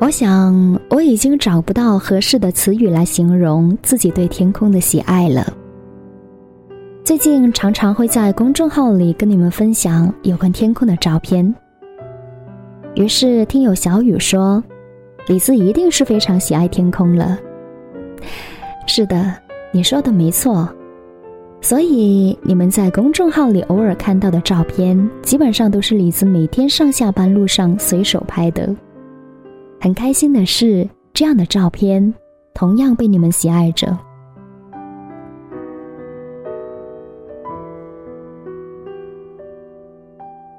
我想我已经找不到合适的词语来形容自己对天空的喜爱了。最近常常会在公众号里跟你们分享有关天空的照片。于是听友小雨说：“李子一定是非常喜爱天空了。”是的，你说的没错。所以你们在公众号里偶尔看到的照片，基本上都是李子每天上下班路上随手拍的。很开心的是，这样的照片同样被你们喜爱着。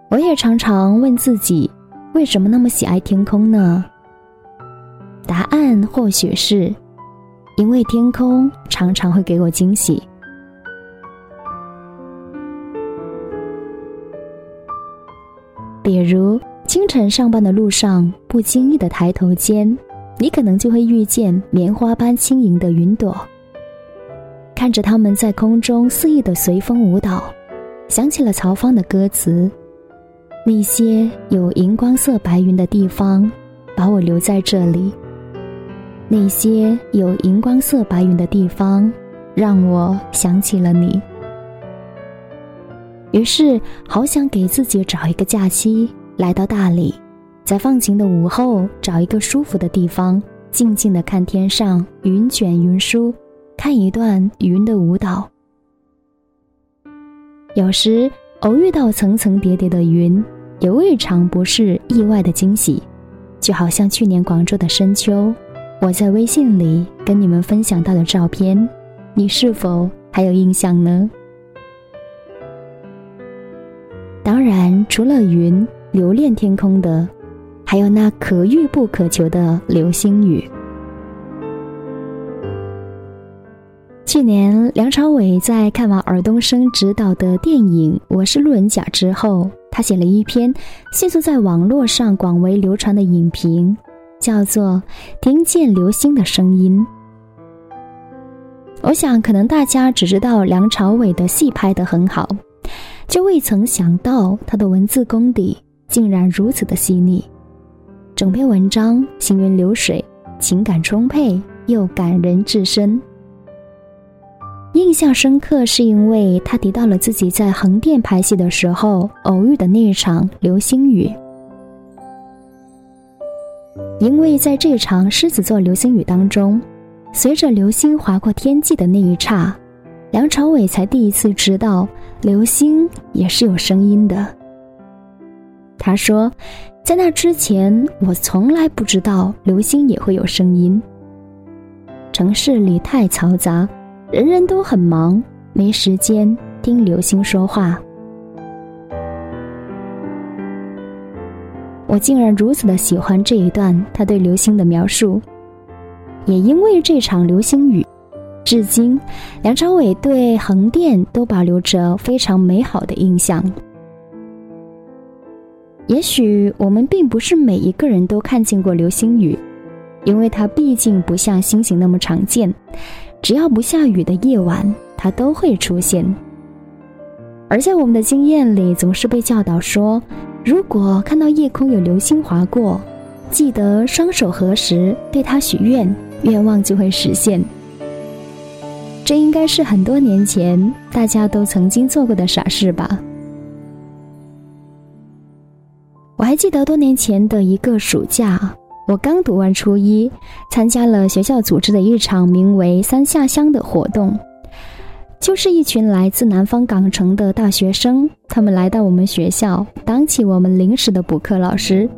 我也常常问自己，为什么那么喜爱天空呢？答案或许是，因为天空常常会给我惊喜。比如。清晨上班的路上，不经意的抬头间，你可能就会遇见棉花般轻盈的云朵。看着它们在空中肆意的随风舞蹈，想起了曹芳的歌词：“那些有荧光色白云的地方，把我留在这里。那些有荧光色白云的地方，让我想起了你。”于是，好想给自己找一个假期。来到大理，在放晴的午后，找一个舒服的地方，静静的看天上云卷云舒，看一段云的舞蹈。有时偶遇到层层叠叠的云，也未尝不是意外的惊喜。就好像去年广州的深秋，我在微信里跟你们分享到的照片，你是否还有印象呢？当然，除了云。留恋天空的，还有那可遇不可求的流星雨。去年，梁朝伟在看完尔冬升执导的电影《我是路人甲》之后，他写了一篇迅速在网络上广为流传的影评，叫做《听见流星的声音》。我想，可能大家只知道梁朝伟的戏拍得很好，就未曾想到他的文字功底。竟然如此的细腻，整篇文章行云流水，情感充沛又感人至深。印象深刻是因为他提到了自己在横店拍戏的时候偶遇的那一场流星雨。因为在这场狮子座流星雨当中，随着流星划过天际的那一刹，梁朝伟才第一次知道流星也是有声音的。他说：“在那之前，我从来不知道流星也会有声音。城市里太嘈杂，人人都很忙，没时间听流星说话。我竟然如此的喜欢这一段他对流星的描述。也因为这场流星雨，至今，梁朝伟对横店都保留着非常美好的印象。”也许我们并不是每一个人都看见过流星雨，因为它毕竟不像星星那么常见。只要不下雨的夜晚，它都会出现。而在我们的经验里，总是被教导说，如果看到夜空有流星划过，记得双手合十，对它许愿，愿望就会实现。这应该是很多年前大家都曾经做过的傻事吧。还记得多年前的一个暑假，我刚读完初一，参加了学校组织的一场名为“三下乡”的活动，就是一群来自南方港城的大学生，他们来到我们学校，当起我们临时的补课老师。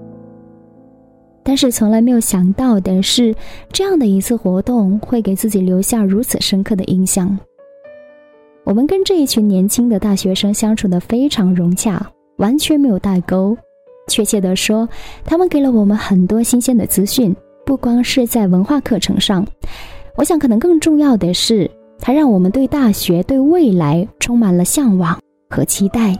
但是从来没有想到的是，这样的一次活动会给自己留下如此深刻的印象。我们跟这一群年轻的大学生相处的非常融洽，完全没有代沟。确切地说，他们给了我们很多新鲜的资讯，不光是在文化课程上，我想可能更重要的是，它让我们对大学、对未来充满了向往和期待。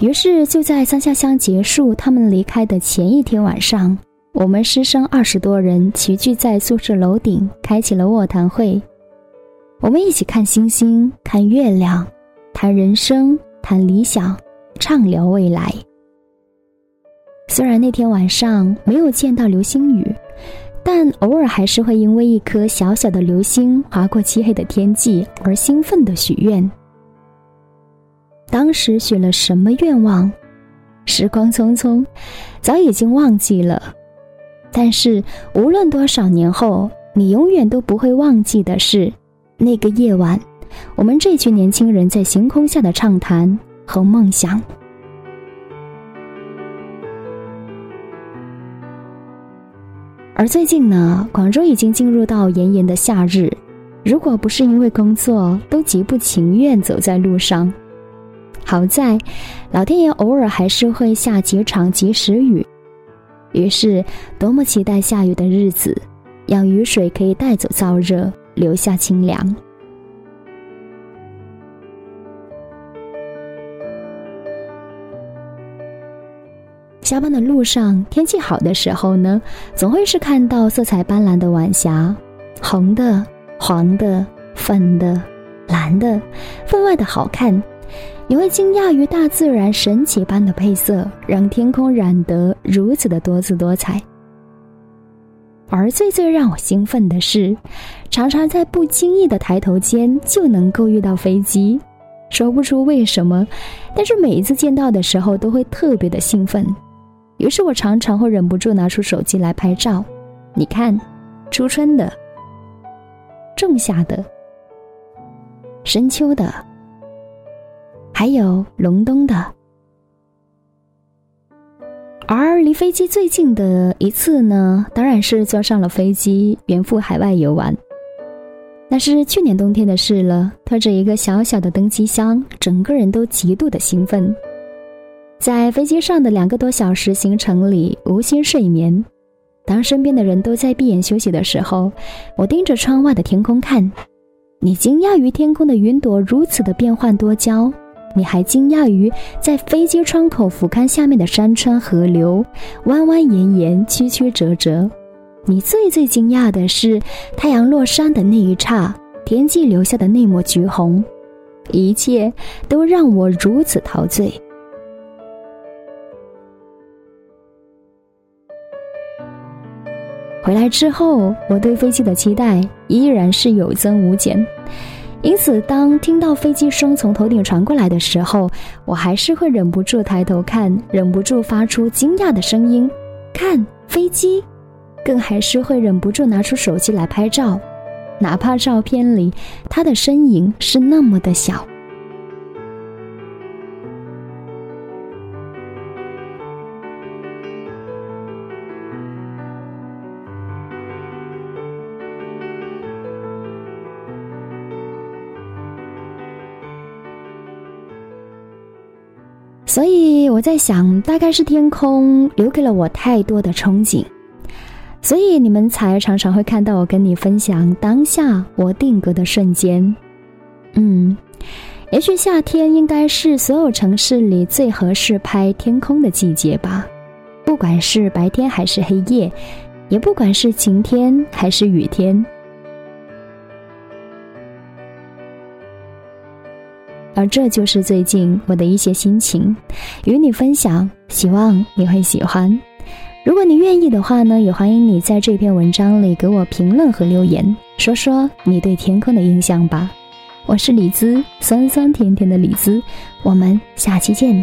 于是，就在三下乡结束，他们离开的前一天晚上，我们师生二十多人齐聚在宿舍楼顶，开启了卧谈会。我们一起看星星，看月亮，谈人生，谈理想，畅聊未来。虽然那天晚上没有见到流星雨，但偶尔还是会因为一颗小小的流星划过漆黑的天际而兴奋的许愿。当时许了什么愿望？时光匆匆，早已经忘记了。但是无论多少年后，你永远都不会忘记的是，那个夜晚，我们这群年轻人在星空下的畅谈和梦想。而最近呢，广州已经进入到炎炎的夏日，如果不是因为工作，都极不情愿走在路上。好在，老天爷偶尔还是会下几场及时雨。于是，多么期待下雨的日子，让雨水可以带走燥热，留下清凉。下班的路上，天气好的时候呢，总会是看到色彩斑斓的晚霞，红的、黄的、粉的、蓝的，分外的好看。你会惊讶于大自然神奇般的配色，让天空染得如此的多姿多彩。而最最让我兴奋的是，常常在不经意的抬头间就能够遇到飞机，说不出为什么，但是每一次见到的时候都会特别的兴奋。于是我常常会忍不住拿出手机来拍照。你看，初春的、仲夏的、深秋的。还有隆冬的，离飞机最近的一次呢，当然是坐上了飞机远赴海外游玩。那是去年冬天的事了，拖着一个小小的登机箱，整个人都极度的兴奋。在飞机上的两个多小时行程里，无心睡眠。当身边的人都在闭眼休息的时候，我盯着窗外的天空看。你惊讶于天空的云朵如此的变幻多娇。你还惊讶于在飞机窗口俯瞰下面的山川河流，弯弯延延，曲曲折折。你最最惊讶的是太阳落山的那一刹，天际留下的那抹橘红，一切都让我如此陶醉。回来之后，我对飞机的期待依然是有增无减。因此，当听到飞机声从头顶传过来的时候，我还是会忍不住抬头看，忍不住发出惊讶的声音，看飞机，更还是会忍不住拿出手机来拍照，哪怕照片里他的身影是那么的小。我在想，大概是天空留给了我太多的憧憬，所以你们才常常会看到我跟你分享当下我定格的瞬间。嗯，也许夏天应该是所有城市里最合适拍天空的季节吧，不管是白天还是黑夜，也不管是晴天还是雨天。而这就是最近我的一些心情，与你分享，希望你会喜欢。如果你愿意的话呢，也欢迎你在这篇文章里给我评论和留言，说说你对天空的印象吧。我是李子，酸酸甜甜的李子，我们下期见。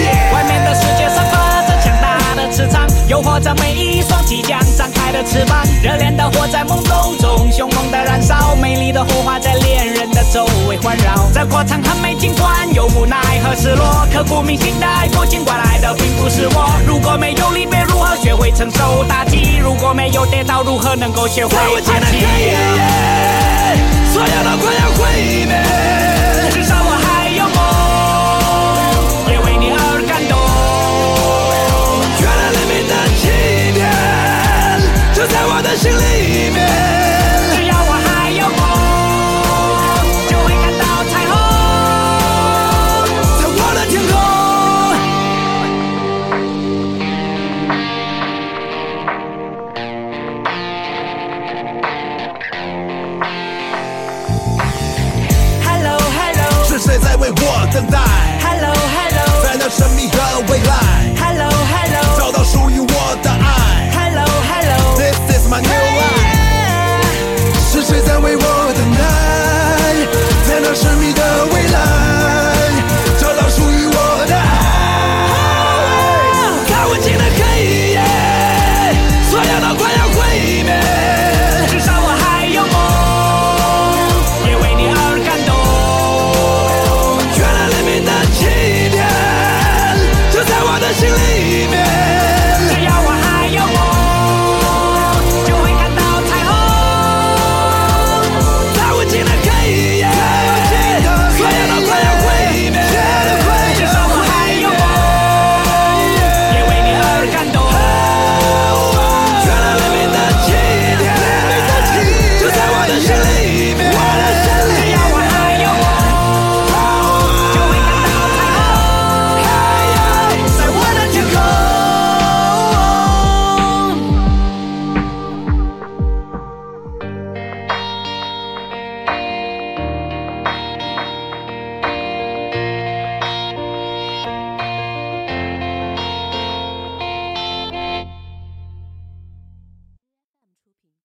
的翅膀。热恋的火在懵懂中凶猛的燃烧，美丽的火花在恋人的周围环绕。这过程很美，尽管有无奈和失落，刻骨铭心的爱过，尽管来的并不是我。如果没有离别，如何学会承受打击？如果没有跌倒，如何能够学会爬起？所有都快要毁灭，